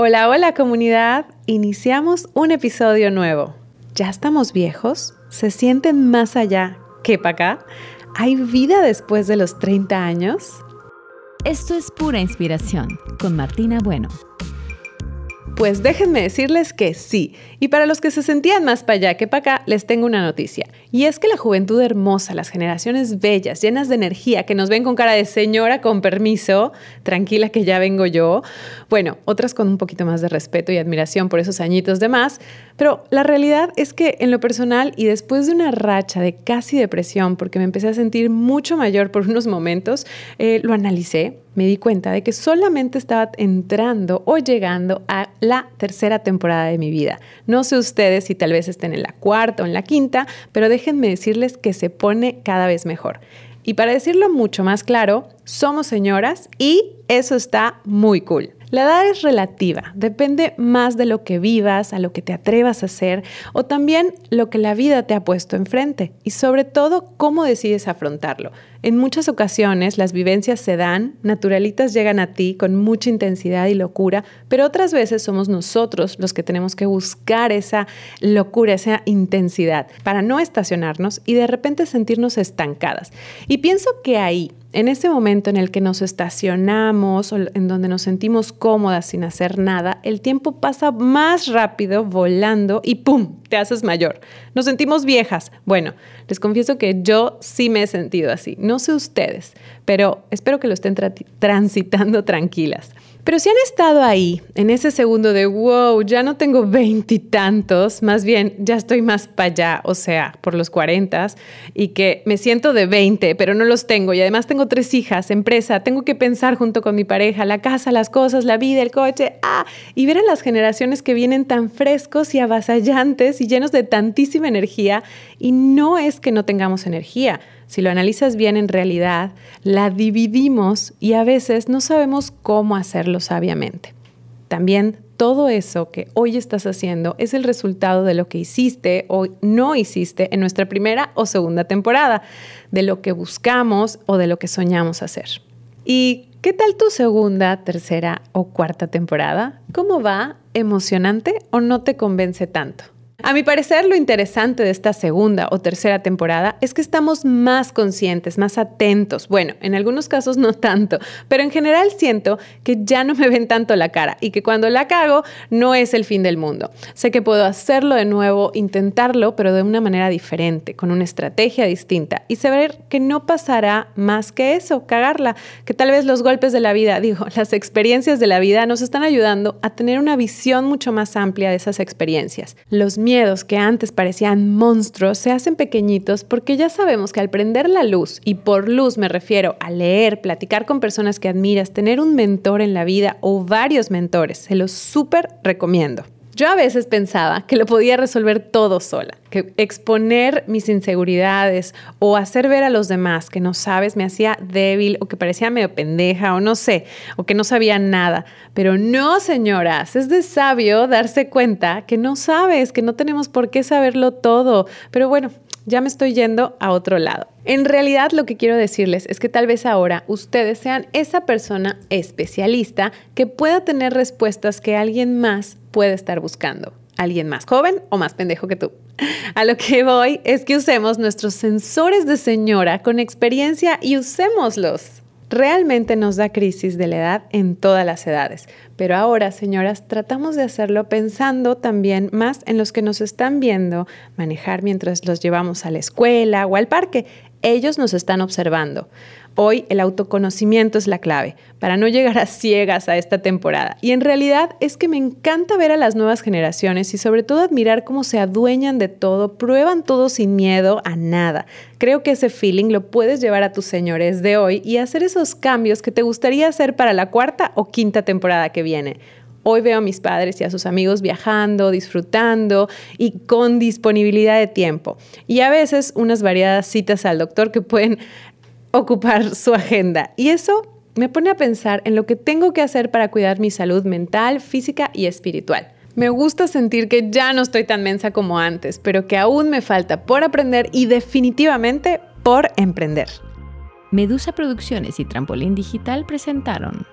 Hola, hola comunidad. Iniciamos un episodio nuevo. ¿Ya estamos viejos? ¿Se sienten más allá que para acá? ¿Hay vida después de los 30 años? Esto es pura inspiración con Martina Bueno. Pues déjenme decirles que sí. Y para los que se sentían más para allá que para acá, les tengo una noticia. Y es que la juventud hermosa, las generaciones bellas, llenas de energía, que nos ven con cara de señora con permiso, tranquila que ya vengo yo, bueno, otras con un poquito más de respeto y admiración por esos añitos de más, pero la realidad es que en lo personal y después de una racha de casi depresión, porque me empecé a sentir mucho mayor por unos momentos, eh, lo analicé me di cuenta de que solamente estaba entrando o llegando a la tercera temporada de mi vida. No sé ustedes si tal vez estén en la cuarta o en la quinta, pero déjenme decirles que se pone cada vez mejor. Y para decirlo mucho más claro, somos señoras y eso está muy cool. La edad es relativa, depende más de lo que vivas, a lo que te atrevas a hacer o también lo que la vida te ha puesto enfrente y sobre todo cómo decides afrontarlo. En muchas ocasiones las vivencias se dan, naturalitas llegan a ti con mucha intensidad y locura, pero otras veces somos nosotros los que tenemos que buscar esa locura, esa intensidad para no estacionarnos y de repente sentirnos estancadas. Y pienso que ahí en ese momento en el que nos estacionamos o en donde nos sentimos cómodas sin hacer nada, el tiempo pasa más rápido volando y ¡pum! te haces mayor. Nos sentimos viejas. Bueno, les confieso que yo sí me he sentido así. No sé ustedes, pero espero que lo estén transitando tranquilas. Pero si han estado ahí, en ese segundo de, wow, ya no tengo veintitantos, más bien ya estoy más para allá, o sea, por los cuarentas, y que me siento de veinte, pero no los tengo, y además tengo tres hijas, empresa, tengo que pensar junto con mi pareja, la casa, las cosas, la vida, el coche, ah, y ver a las generaciones que vienen tan frescos y avasallantes y llenos de tantísima energía, y no es que no tengamos energía, si lo analizas bien en realidad, la dividimos y a veces no sabemos cómo hacerlo sabiamente. También todo eso que hoy estás haciendo es el resultado de lo que hiciste o no hiciste en nuestra primera o segunda temporada, de lo que buscamos o de lo que soñamos hacer. ¿Y qué tal tu segunda, tercera o cuarta temporada? ¿Cómo va? ¿Emocionante o no te convence tanto? A mi parecer, lo interesante de esta segunda o tercera temporada es que estamos más conscientes, más atentos. Bueno, en algunos casos no tanto, pero en general siento que ya no me ven tanto la cara y que cuando la cago no es el fin del mundo. Sé que puedo hacerlo de nuevo, intentarlo, pero de una manera diferente, con una estrategia distinta y saber que no pasará más que eso, cagarla, que tal vez los golpes de la vida, digo, las experiencias de la vida nos están ayudando a tener una visión mucho más amplia de esas experiencias. Los miedos que antes parecían monstruos se hacen pequeñitos porque ya sabemos que al prender la luz, y por luz me refiero a leer, platicar con personas que admiras, tener un mentor en la vida o varios mentores, se los súper recomiendo. Yo a veces pensaba que lo podía resolver todo sola, que exponer mis inseguridades o hacer ver a los demás que no sabes me hacía débil o que parecía medio pendeja o no sé, o que no sabía nada. Pero no, señoras, es de sabio darse cuenta que no sabes, que no tenemos por qué saberlo todo. Pero bueno, ya me estoy yendo a otro lado. En realidad lo que quiero decirles es que tal vez ahora ustedes sean esa persona especialista que pueda tener respuestas que alguien más puede estar buscando. Alguien más joven o más pendejo que tú. A lo que voy es que usemos nuestros sensores de señora con experiencia y usémoslos. Realmente nos da crisis de la edad en todas las edades, pero ahora, señoras, tratamos de hacerlo pensando también más en los que nos están viendo manejar mientras los llevamos a la escuela o al parque. Ellos nos están observando. Hoy el autoconocimiento es la clave para no llegar a ciegas a esta temporada. Y en realidad es que me encanta ver a las nuevas generaciones y sobre todo admirar cómo se adueñan de todo, prueban todo sin miedo a nada. Creo que ese feeling lo puedes llevar a tus señores de hoy y hacer esos cambios que te gustaría hacer para la cuarta o quinta temporada que viene. Hoy veo a mis padres y a sus amigos viajando, disfrutando y con disponibilidad de tiempo. Y a veces unas variadas citas al doctor que pueden ocupar su agenda. Y eso me pone a pensar en lo que tengo que hacer para cuidar mi salud mental, física y espiritual. Me gusta sentir que ya no estoy tan mensa como antes, pero que aún me falta por aprender y definitivamente por emprender. Medusa Producciones y Trampolín Digital presentaron